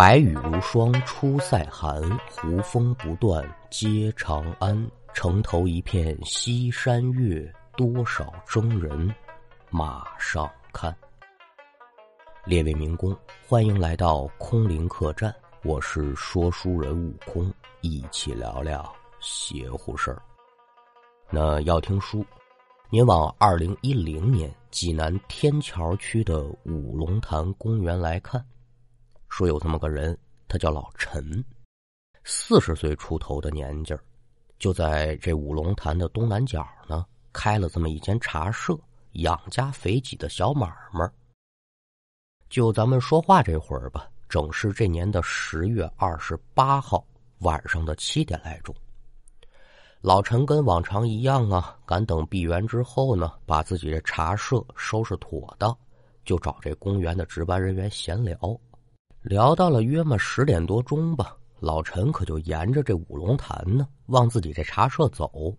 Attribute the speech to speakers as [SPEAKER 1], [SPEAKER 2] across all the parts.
[SPEAKER 1] 白雨如霜出塞寒，胡风不断接长安。城头一片西山月，多少征人马上看。列位民工，欢迎来到空灵客栈，我是说书人悟空，一起聊聊邪乎事儿。那要听书，您往二零一零年济南天桥区的五龙潭公园来看。说有这么个人，他叫老陈，四十岁出头的年纪，就在这五龙潭的东南角呢，开了这么一间茶社，养家肥己的小买卖。就咱们说话这会儿吧，正是这年的十月二十八号晚上的七点来钟。老陈跟往常一样啊，赶等闭园之后呢，把自己的茶社收拾妥当，就找这公园的值班人员闲聊。聊到了约么十点多钟吧，老陈可就沿着这五龙潭呢，往自己这茶社走。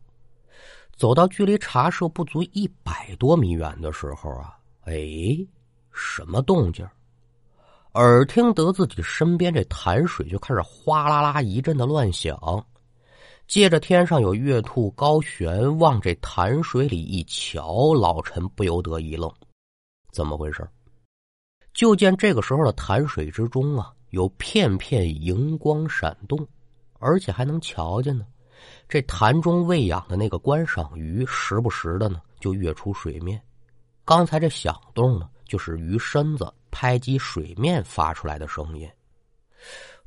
[SPEAKER 1] 走到距离茶社不足一百多米远的时候啊，哎，什么动静？耳听得自己身边这潭水就开始哗啦啦一阵的乱响，借着天上有月兔高悬，往这潭水里一瞧，老陈不由得一愣，怎么回事？就见这个时候的潭水之中啊，有片片荧光闪动，而且还能瞧见呢。这潭中喂养的那个观赏鱼，时不时的呢就跃出水面。刚才这响动呢，就是鱼身子拍击水面发出来的声音。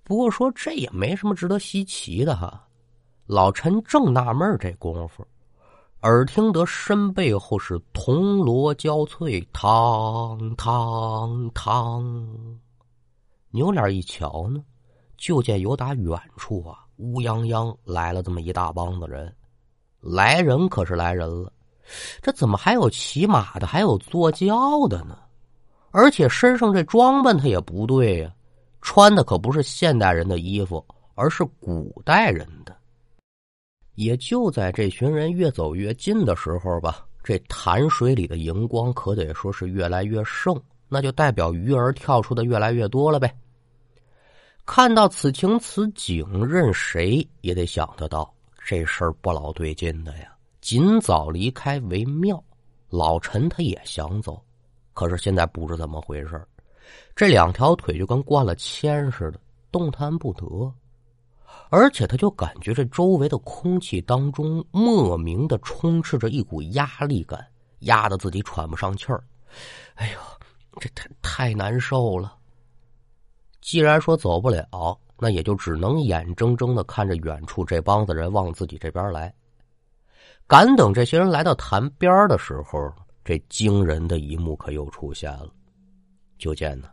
[SPEAKER 1] 不过说这也没什么值得稀奇的哈。老陈正纳闷这功夫。耳听得身背后是铜锣交脆，嘡嘡嘡。扭脸一瞧呢，就见有打远处啊，乌泱泱来了这么一大帮子人。来人可是来人了，这怎么还有骑马的，还有坐轿的呢？而且身上这装扮他也不对呀，穿的可不是现代人的衣服，而是古代人的。也就在这群人越走越近的时候吧，这潭水里的荧光可得说是越来越盛，那就代表鱼儿跳出的越来越多了呗。看到此情此景，任谁也得想得到这事儿不老对劲的呀，尽早离开为妙。老陈他也想走，可是现在不知怎么回事这两条腿就跟灌了铅似的，动弹不得。而且他就感觉这周围的空气当中莫名的充斥着一股压力感，压得自己喘不上气儿。哎呦，这太太难受了。既然说走不了，那也就只能眼睁睁的看着远处这帮子人往自己这边来。赶等这些人来到潭边的时候，这惊人的一幕可又出现了。就见呢。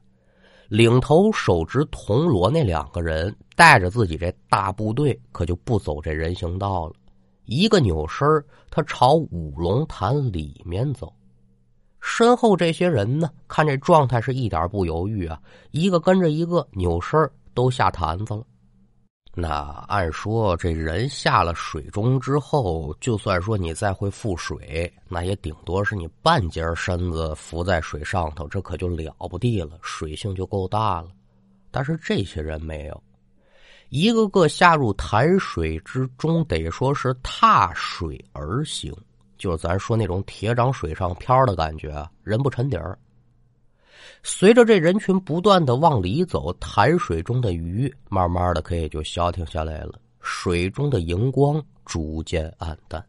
[SPEAKER 1] 领头手执铜锣那两个人带着自己这大部队，可就不走这人行道了。一个扭身他朝五龙潭里面走。身后这些人呢，看这状态是一点不犹豫啊，一个跟着一个扭身都下坛子了。那按说，这人下了水中之后，就算说你再会覆水，那也顶多是你半截身子浮在水上头，这可就了不地了，水性就够大了。但是这些人没有，一个个下入潭水之中，得说是踏水而行，就是咱说那种铁掌水上漂的感觉，人不沉底儿。随着这人群不断的往里走，潭水中的鱼慢慢的可也就消停下来了，水中的荧光逐渐暗淡，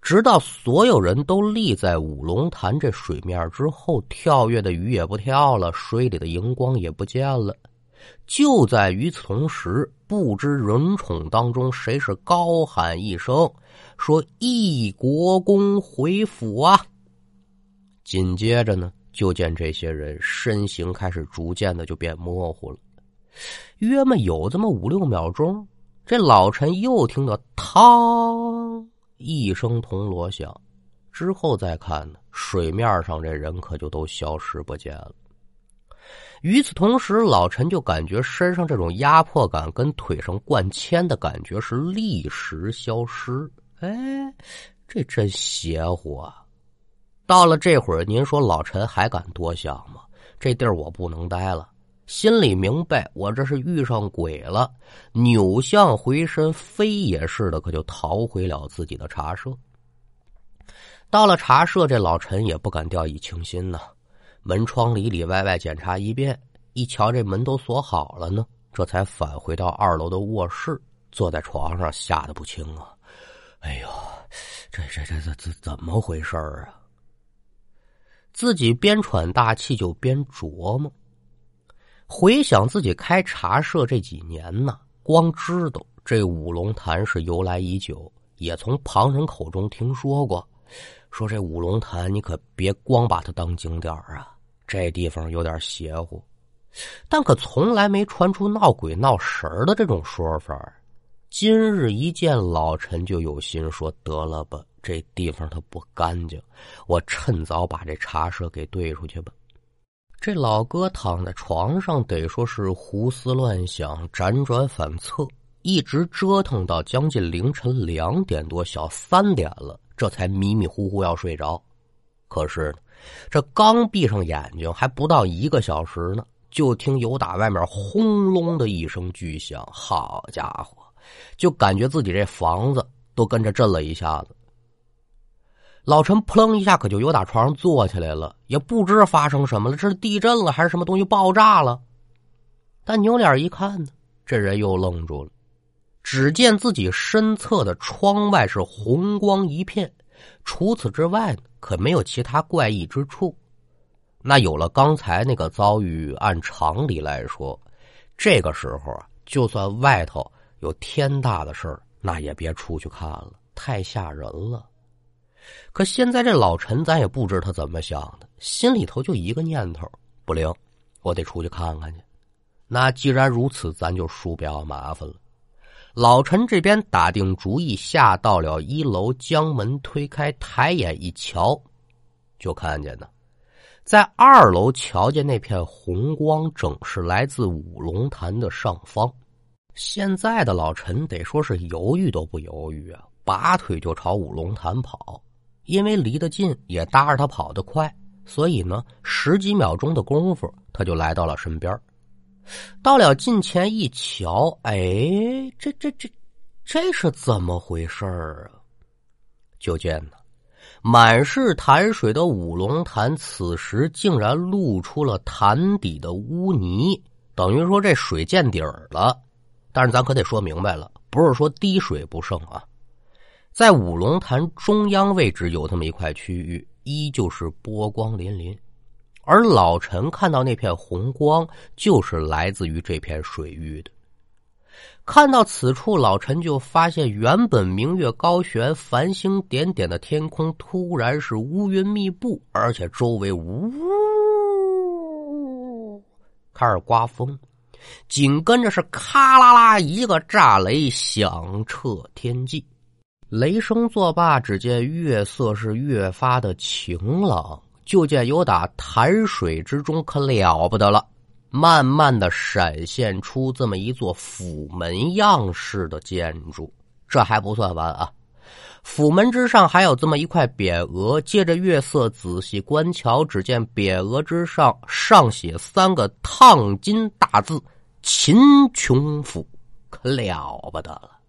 [SPEAKER 1] 直到所有人都立在五龙潭这水面之后，跳跃的鱼也不跳了，水里的荧光也不见了。就在与此同时，不知人宠当中谁是高喊一声，说：“义国公回府啊！”紧接着呢。就见这些人身形开始逐渐的就变模糊了，约么有这么五六秒钟，这老陈又听到“嘡”一声铜锣响，之后再看呢，水面上这人可就都消失不见了。与此同时，老陈就感觉身上这种压迫感跟腿上灌铅的感觉是立时消失。哎，这真邪乎啊！到了这会儿，您说老陈还敢多想吗？这地儿我不能待了，心里明白我这是遇上鬼了，扭向回身，飞也似的，可就逃回了自己的茶社。到了茶社，这老陈也不敢掉以轻心呐，门窗里里外外检查一遍，一瞧这门都锁好了呢，这才返回到二楼的卧室，坐在床上吓得不轻啊！哎呦，这这这这这怎么回事啊？自己边喘大气就边琢磨，回想自己开茶社这几年呢，光知道这五龙潭是由来已久，也从旁人口中听说过。说这五龙潭，你可别光把它当景点啊！这地方有点邪乎，但可从来没传出闹鬼闹神的这种说法。今日一见老陈，就有心说：得了吧，这地方它不干净，我趁早把这茶舍给兑出去吧。这老哥躺在床上，得说是胡思乱想，辗转反侧，一直折腾到将近凌晨两点多，小三点了。这才迷迷糊糊要睡着，可是这刚闭上眼睛还不到一个小时呢，就听有打外面轰隆的一声巨响，好家伙，就感觉自己这房子都跟着震了一下子。老陈扑棱一下可就有打床上坐起来了，也不知发生什么了，这是地震了还是什么东西爆炸了？但扭脸一看呢，这人又愣住了。只见自己身侧的窗外是红光一片，除此之外呢，可没有其他怪异之处。那有了刚才那个遭遇，按常理来说，这个时候啊，就算外头有天大的事儿，那也别出去看了，太吓人了。可现在这老陈，咱也不知他怎么想的，心里头就一个念头：不灵，我得出去看看去。那既然如此，咱就输不要麻烦了。老陈这边打定主意，下到了一楼，将门推开，抬眼一瞧，就看见呢，在二楼瞧见那片红光，正是来自五龙潭的上方。现在的老陈得说是犹豫都不犹豫啊，拔腿就朝五龙潭跑，因为离得近，也搭着他跑得快，所以呢，十几秒钟的功夫，他就来到了身边。到了近前一瞧，哎，这这这，这是怎么回事啊？就见呢，满是潭水的五龙潭，此时竟然露出了潭底的污泥，等于说这水见底儿了。但是咱可得说明白了，不是说滴水不剩啊，在五龙潭中央位置有这么一块区域，依旧是波光粼粼。而老陈看到那片红光，就是来自于这片水域的。看到此处，老陈就发现，原本明月高悬、繁星点点的天空，突然是乌云密布，而且周围呜开始刮风，紧跟着是咔啦啦一个炸雷，响彻天际。雷声作罢，只见月色是越发的晴朗。就见有打潭水之中可了不得了，慢慢的闪现出这么一座府门样式的建筑。这还不算完啊，府门之上还有这么一块匾额。借着月色仔细观瞧，只见匾额之上上写三个烫金大字“秦琼府”，可了不得了。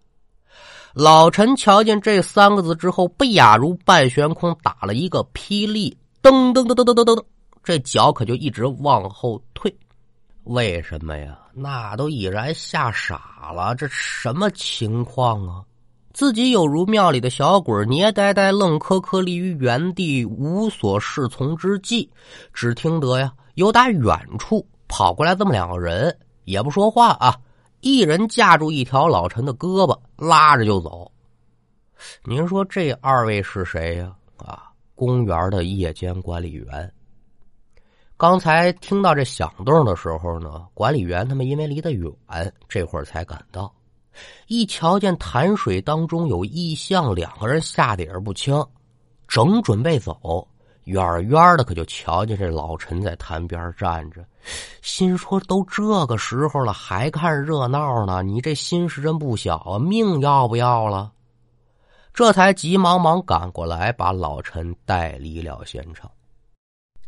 [SPEAKER 1] 老陈瞧见这三个字之后，不亚如半悬空，打了一个霹雳。噔噔噔噔噔噔噔，这脚可就一直往后退，为什么呀？那都已然吓傻了，这什么情况啊？自己有如庙里的小鬼，捏呆呆、愣磕磕立于原地，无所适从之际，只听得呀，有打远处跑过来这么两个人，也不说话啊，一人架住一条老陈的胳膊，拉着就走。您说这二位是谁呀？啊？公园的夜间管理员，刚才听到这响动的时候呢，管理员他们因为离得远，这会儿才赶到。一瞧见潭水当中有异象，两个人吓得也是不轻，正准备走，远远的可就瞧见这老陈在潭边站着，心说：都这个时候了，还看热闹呢？你这心是真不小啊，命要不要了？这才急忙忙赶过来，把老陈带离了现场。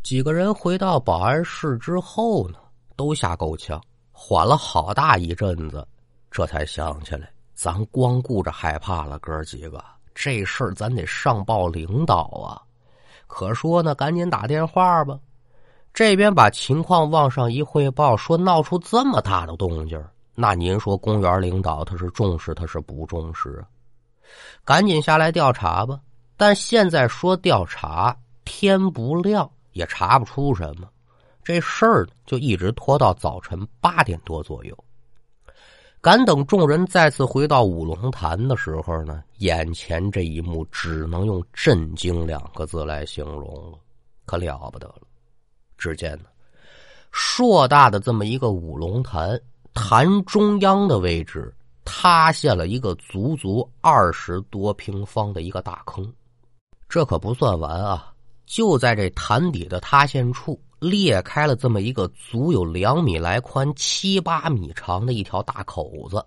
[SPEAKER 1] 几个人回到保安室之后呢，都吓够呛，缓了好大一阵子，这才想起来，咱光顾着害怕了，哥几个，这事儿咱得上报领导啊！可说呢，赶紧打电话吧。这边把情况往上一汇报，说闹出这么大的动静那您说公园领导他是重视，他是不重视？赶紧下来调查吧。但现在说调查，天不亮也查不出什么。这事儿就一直拖到早晨八点多左右。赶等众人再次回到五龙潭的时候呢，眼前这一幕只能用震惊两个字来形容了，可了不得了。只见呢，硕大的这么一个五龙潭，潭中央的位置塌陷了一个足足二十多平方的一个大坑。这可不算完啊！就在这潭底的塌陷处。裂开了这么一个足有两米来宽、七八米长的一条大口子，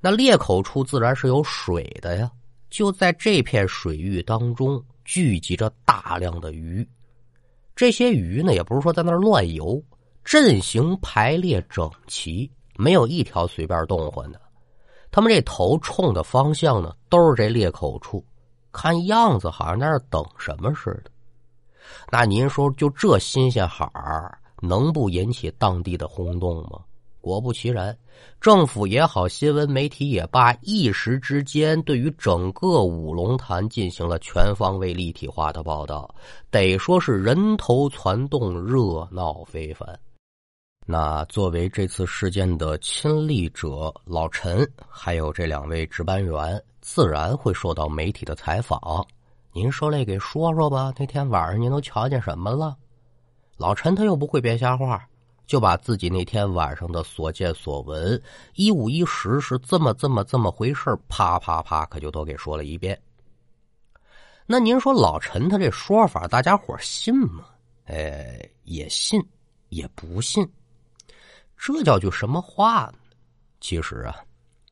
[SPEAKER 1] 那裂口处自然是有水的呀。就在这片水域当中，聚集着大量的鱼。这些鱼呢，也不是说在那儿乱游，阵型排列整齐，没有一条随便动换的。他们这头冲的方向呢，都是这裂口处，看样子好像在那等什么似的。那您说，就这新鲜好儿，能不引起当地的轰动吗？果不其然，政府也好，新闻媒体也罢，一时之间对于整个五龙潭进行了全方位立体化的报道，得说是人头攒动，热闹非凡。那作为这次事件的亲历者，老陈还有这两位值班员，自然会受到媒体的采访。您说来给说说吧，那天晚上您都瞧见什么了？老陈他又不会编瞎话，就把自己那天晚上的所见所闻一五一十是这么这么这么回事啪啪啪，可就都给说了一遍。那您说老陈他这说法，大家伙信吗？哎，也信，也不信。这叫句什么话呢？其实啊，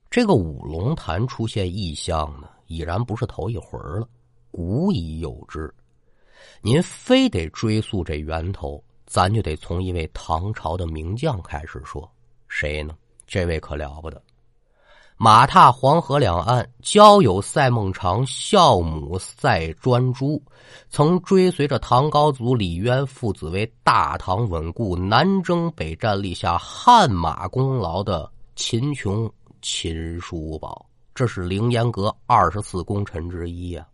[SPEAKER 1] 这个五龙潭出现异象呢，已然不是头一回了。古已有之，您非得追溯这源头，咱就得从一位唐朝的名将开始说。谁呢？这位可了不得，马踏黄河两岸，交友赛孟尝，孝母赛专诸，曾追随着唐高祖李渊父子为大唐稳固南征北战立下汗马功劳的秦琼、秦叔宝，这是凌烟阁二十四功臣之一呀。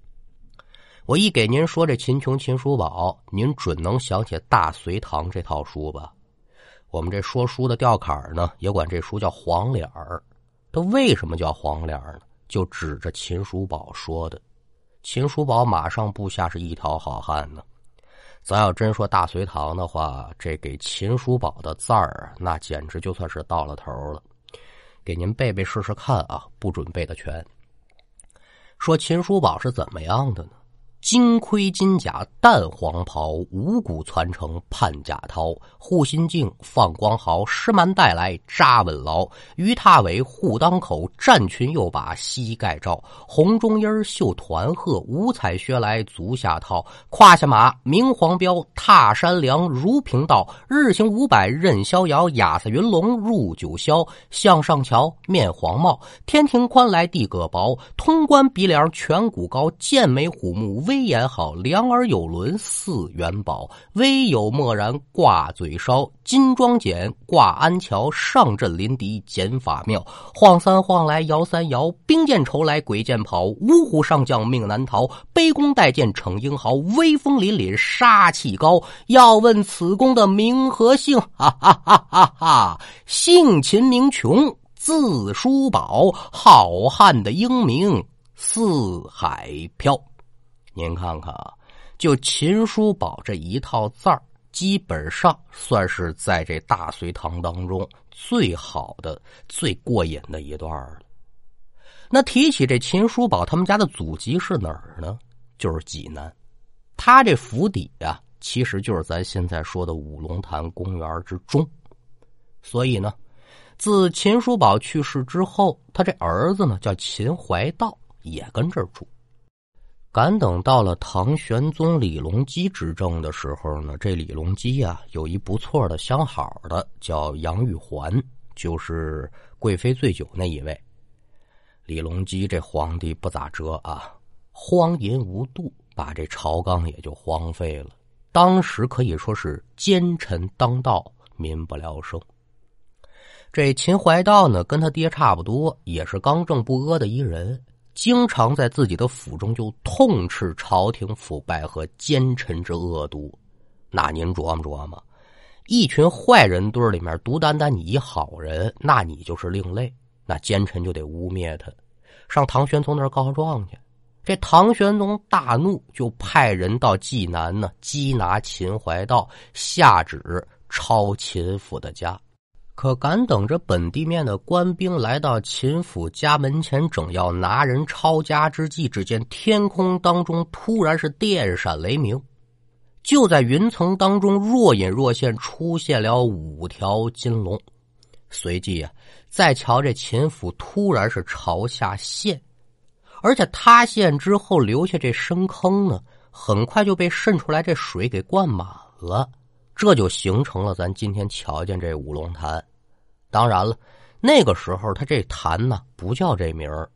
[SPEAKER 1] 我一给您说这秦琼、秦叔宝，您准能想起《大隋唐》这套书吧？我们这说书的吊坎呢，也管这书叫黄脸儿。它为什么叫黄脸儿呢？就指着秦叔宝说的。秦叔宝马上部下是一条好汉呢。咱要真说《大隋唐》的话，这给秦叔宝的字儿，那简直就算是到了头了。给您背背试试看啊，不准备的全。说秦叔宝是怎么样的呢？金盔金甲淡黄袍，五谷攒成盼甲涛。护心镜放光毫，施蛮带来扎稳牢。鱼踏尾护裆口，战裙又把膝盖罩。红中衣绣团鹤，五彩靴来足下套。胯下马明黄标，踏山梁如平道。日行五百任逍遥，雅塞云龙入九霄。向上瞧面黄帽，天庭宽来地阁薄。通关鼻梁颧骨高，剑眉虎目威威严好，两耳有轮似元宝；微有默然挂嘴梢，金装锏挂鞍桥。上阵临敌剪法妙，晃三晃来摇三摇。兵见愁来鬼见跑，五虎上将命难逃。卑躬待见逞英豪，威风凛凛杀气高。要问此公的名和姓，哈哈哈哈哈！姓秦名琼，字叔宝，好汉的英名四海飘。您看看啊，就秦叔宝这一套字儿，基本上算是在这大隋唐当中最好的、最过瘾的一段了。那提起这秦叔宝，他们家的祖籍是哪儿呢？就是济南。他这府邸呀，其实就是咱现在说的五龙潭公园之中。所以呢，自秦叔宝去世之后，他这儿子呢叫秦怀道，也跟这儿住。赶等到了唐玄宗李隆基执政的时候呢，这李隆基啊有一不错的相好的，叫杨玉环，就是贵妃醉酒那一位。李隆基这皇帝不咋折啊，荒淫无度，把这朝纲也就荒废了。当时可以说是奸臣当道，民不聊生。这秦怀道呢，跟他爹差不多，也是刚正不阿的一人。经常在自己的府中就痛斥朝廷腐败和奸臣之恶毒，那您琢磨琢磨，一群坏人堆里面独单单你一好人，那你就是另类，那奸臣就得污蔑他，上唐玄宗那儿告状去。这唐玄宗大怒，就派人到济南呢缉拿秦怀道，下旨抄秦府的家。可敢等着本地面的官兵来到秦府家门前，正要拿人抄家之际，只见天空当中突然是电闪雷鸣，就在云层当中若隐若现出现了五条金龙。随即啊，再瞧这秦府突然是朝下陷，而且塌陷之后留下这深坑呢，很快就被渗出来这水给灌满了。这就形成了咱今天瞧见这五龙潭。当然了，那个时候他这潭呢不叫这名儿。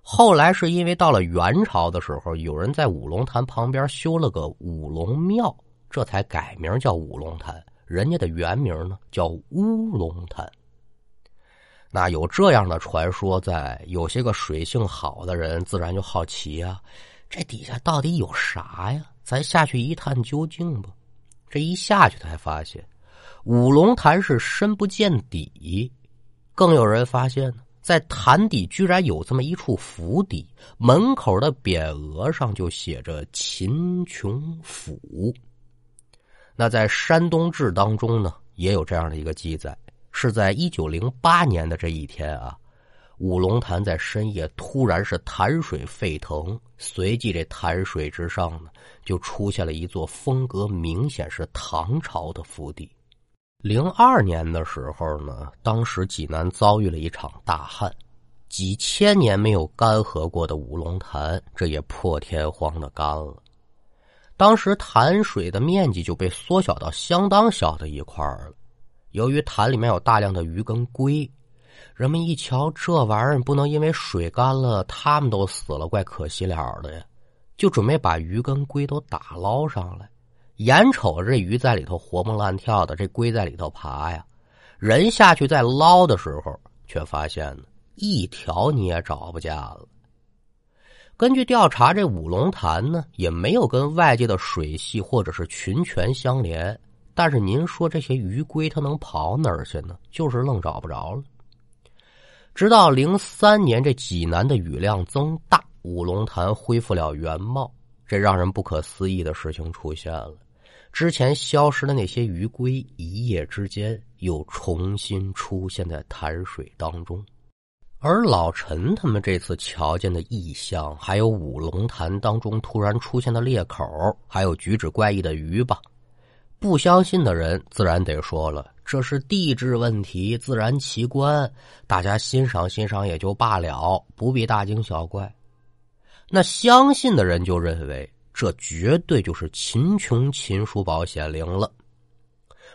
[SPEAKER 1] 后来是因为到了元朝的时候，有人在五龙潭旁边修了个五龙庙，这才改名叫五龙潭。人家的原名呢叫乌龙潭。那有这样的传说在，有些个水性好的人自然就好奇啊，这底下到底有啥呀？咱下去一探究竟吧。这一下去，才发现五龙潭是深不见底，更有人发现呢，在潭底居然有这么一处府邸，门口的匾额上就写着“秦琼府”。那在《山东志》当中呢，也有这样的一个记载，是在一九零八年的这一天啊。五龙潭在深夜突然是潭水沸腾，随即这潭水之上呢，就出现了一座风格明显是唐朝的府邸。零二年的时候呢，当时济南遭遇了一场大旱，几千年没有干涸过的五龙潭，这也破天荒的干了。当时潭水的面积就被缩小到相当小的一块了。由于潭里面有大量的鱼跟龟。人们一瞧这玩意儿，不能因为水干了，他们都死了，怪可惜了的呀。就准备把鱼跟龟都打捞上来。眼瞅着这鱼在里头活蹦乱跳的，这龟在里头爬呀。人下去再捞的时候，却发现呢，一条你也找不见了。根据调查，这五龙潭呢，也没有跟外界的水系或者是群泉相连。但是您说这些鱼龟它能跑哪儿去呢？就是愣找不着了。直到零三年，这济南的雨量增大，五龙潭恢复了原貌。这让人不可思议的事情出现了：之前消失的那些鱼龟，一夜之间又重新出现在潭水当中。而老陈他们这次瞧见的异象，还有五龙潭当中突然出现的裂口，还有举止怪异的鱼吧。不相信的人自然得说了，这是地质问题、自然奇观，大家欣赏欣赏也就罢了，不必大惊小怪。那相信的人就认为，这绝对就是秦琼秦叔宝显灵了。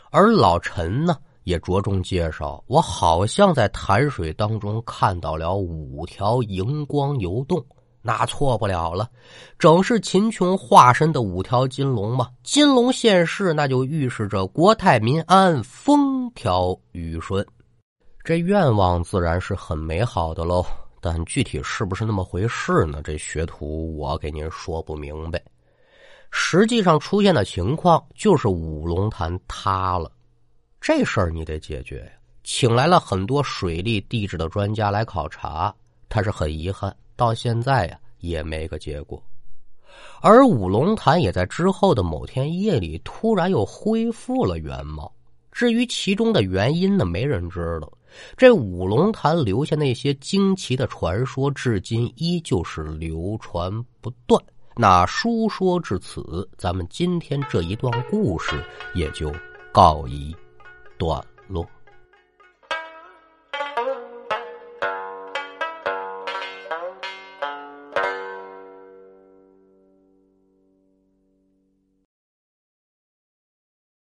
[SPEAKER 1] 而老陈呢，也着重介绍，我好像在潭水当中看到了五条荧光游动。那错不了了，正是秦琼化身的五条金龙嘛。金龙现世，那就预示着国泰民安、风调雨顺。这愿望自然是很美好的喽，但具体是不是那么回事呢？这学徒我给您说不明白。实际上出现的情况就是五龙潭塌了，这事儿你得解决呀。请来了很多水利地质的专家来考察，他是很遗憾。到现在呀，也没个结果。而五龙潭也在之后的某天夜里，突然又恢复了原貌。至于其中的原因呢，没人知道。这五龙潭留下那些惊奇的传说，至今依旧是流传不断。那书说至此，咱们今天这一段故事也就告一段落。